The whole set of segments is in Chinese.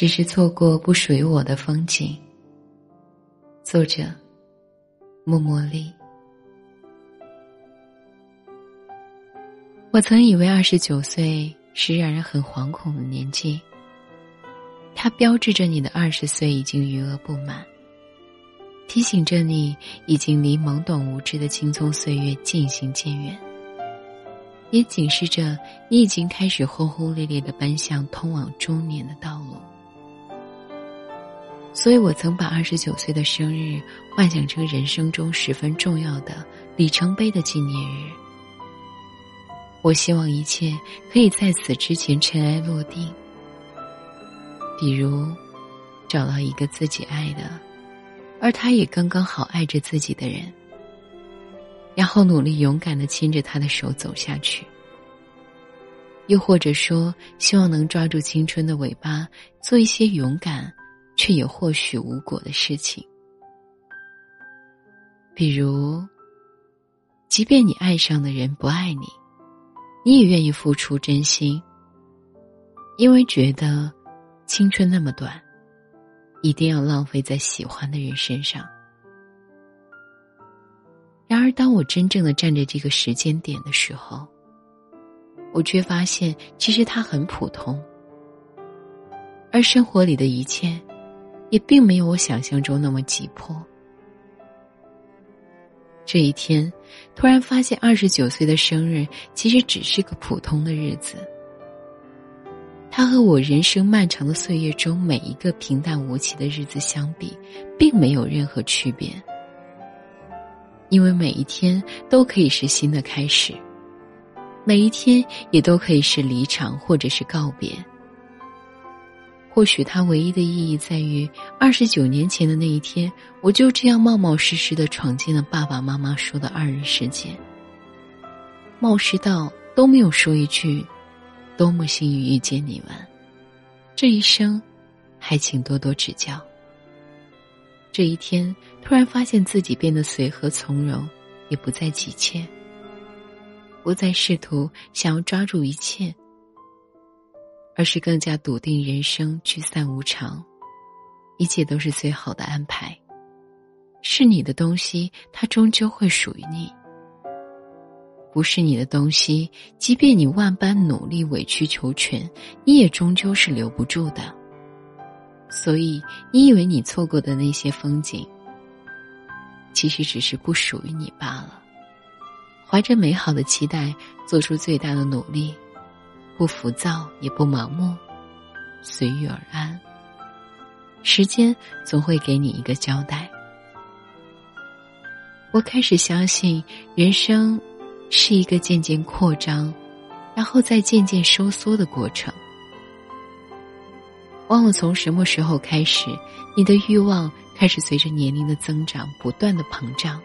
只是错过不属于我的风景。作者：默默丽。我曾以为二十九岁是让人很惶恐的年纪，它标志着你的二十岁已经余额不满，提醒着你已经离懵懂无知的青葱岁月渐行渐远，也警示着你已经开始轰轰烈烈的奔向通往中年的道路。所以我曾把二十九岁的生日幻想成人生中十分重要的里程碑的纪念日。我希望一切可以在此之前尘埃落定，比如找到一个自己爱的，而他也刚刚好爱着自己的人，然后努力勇敢的牵着他的手走下去。又或者说，希望能抓住青春的尾巴，做一些勇敢。却也或许无果的事情，比如，即便你爱上的人不爱你，你也愿意付出真心，因为觉得青春那么短，一定要浪费在喜欢的人身上。然而，当我真正的站在这个时间点的时候，我却发现，其实它很普通，而生活里的一切。也并没有我想象中那么急迫。这一天，突然发现二十九岁的生日其实只是个普通的日子。它和我人生漫长的岁月中每一个平淡无奇的日子相比，并没有任何区别。因为每一天都可以是新的开始，每一天也都可以是离场或者是告别。或许它唯一的意义在于，二十九年前的那一天，我就这样冒冒失失的闯进了爸爸妈妈说的二人世界。冒失到都没有说一句“多么幸运遇见你们”，这一生，还请多多指教。这一天，突然发现自己变得随和从容，也不再急切，不再试图想要抓住一切。而是更加笃定，人生聚散无常，一切都是最好的安排。是你的东西，它终究会属于你；不是你的东西，即便你万般努力、委曲求全，你也终究是留不住的。所以，你以为你错过的那些风景，其实只是不属于你罢了。怀着美好的期待，做出最大的努力。不浮躁，也不盲目，随遇而安。时间总会给你一个交代。我开始相信，人生是一个渐渐扩张，然后再渐渐收缩的过程。忘了从什么时候开始，你的欲望开始随着年龄的增长不断的膨胀。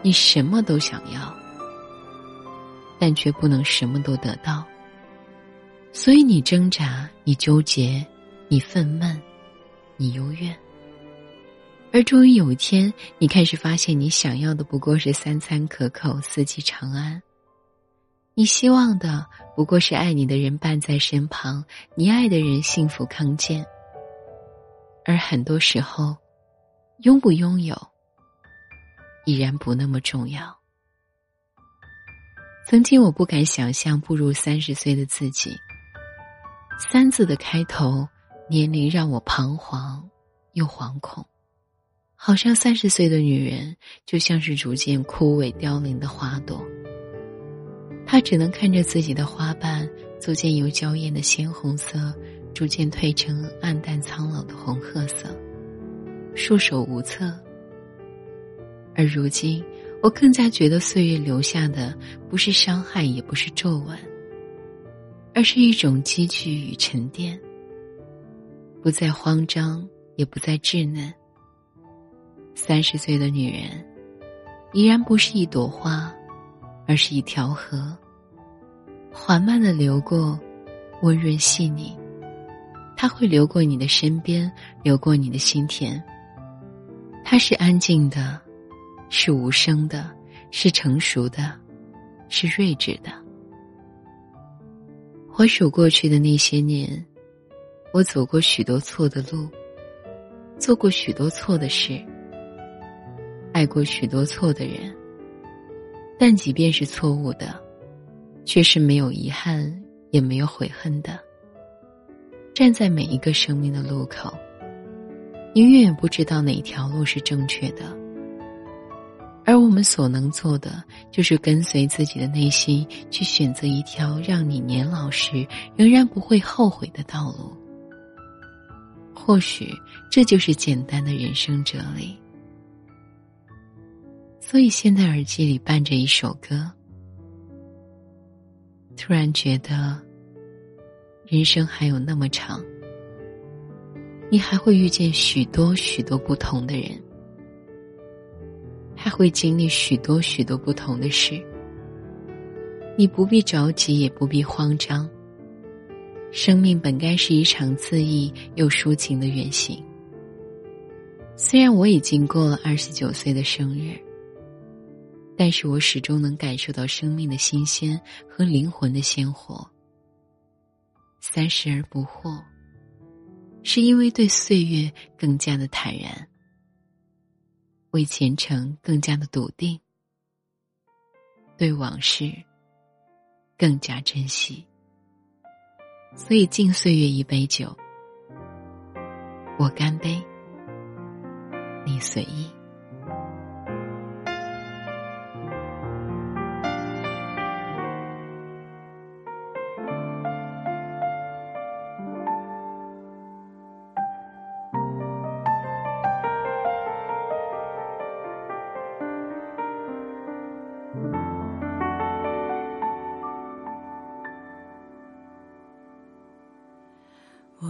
你什么都想要。但却不能什么都得到，所以你挣扎，你纠结，你愤懑，你幽怨。而终于有一天，你开始发现，你想要的不过是三餐可口、四季长安；你希望的不过是爱你的人伴在身旁，你爱的人幸福康健。而很多时候，拥不拥有，已然不那么重要。曾经我不敢想象步入三十岁的自己。三字的开头，年龄让我彷徨又惶恐，好像三十岁的女人就像是逐渐枯萎凋零的花朵。她只能看着自己的花瓣逐渐由娇艳的鲜红色，逐渐褪成暗淡苍老的红褐色，束手无策。而如今。我更加觉得岁月留下的不是伤害，也不是皱纹，而是一种积聚与沉淀。不再慌张，也不再稚嫩。三十岁的女人，依然不是一朵花，而是一条河，缓慢的流过，温润细腻。它会流过你的身边，流过你的心田。它是安静的，是无声的，是成熟的，是睿智的。回首过去的那些年，我走过许多错的路，做过许多错的事，爱过许多错的人。但即便是错误的，却是没有遗憾，也没有悔恨的。站在每一个生命的路口，你永远不知道哪条路是正确的。而我们所能做的，就是跟随自己的内心，去选择一条让你年老时仍然不会后悔的道路。或许这就是简单的人生哲理。所以，现在耳机里伴着一首歌，突然觉得。人生还有那么长，你还会遇见许多许多不同的人，他会经历许多许多不同的事。你不必着急，也不必慌张。生命本该是一场恣意又抒情的远行。虽然我已经过了二十九岁的生日，但是我始终能感受到生命的新鲜和灵魂的鲜活。三十而不惑，是因为对岁月更加的坦然，为前程更加的笃定，对往事更加珍惜。所以敬岁月一杯酒，我干杯，你随意。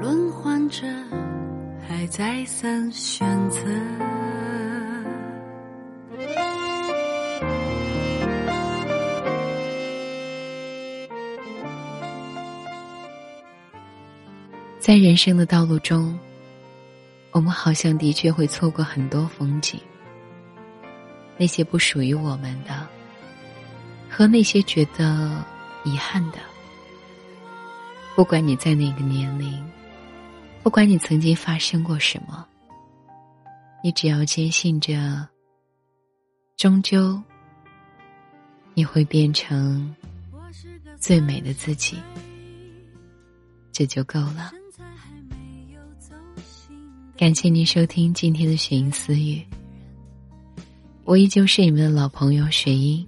轮换着，还再三选择。在人生的道路中，我们好像的确会错过很多风景，那些不属于我们的，和那些觉得遗憾的。不管你在哪个年龄，不管你曾经发生过什么，你只要坚信着，终究你会变成最美的自己，这就够了。感谢您收听今天的雪音私语，我依旧是你们的老朋友雪音。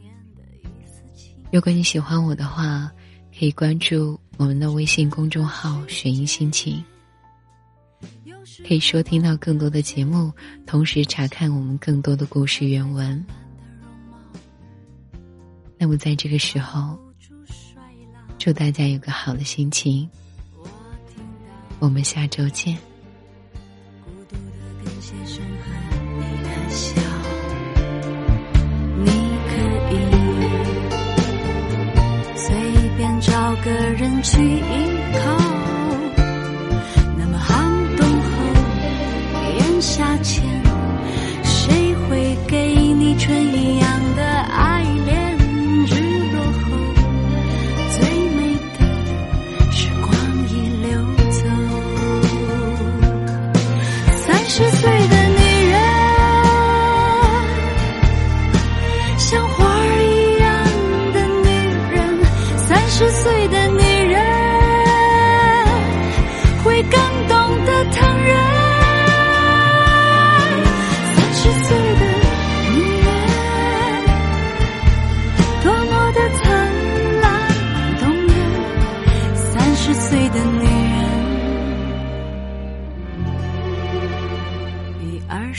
如果你喜欢我的话，可以关注。我们的微信公众号“雪音心情”，可以收听到更多的节目，同时查看我们更多的故事原文。那么，在这个时候，祝大家有个好的心情。我们下周见。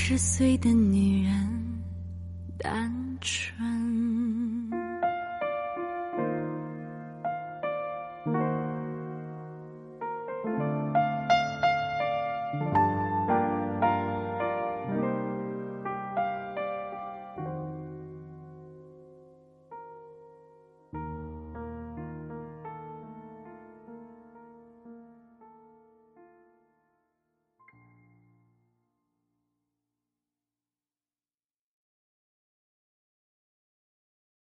十岁的女人单纯。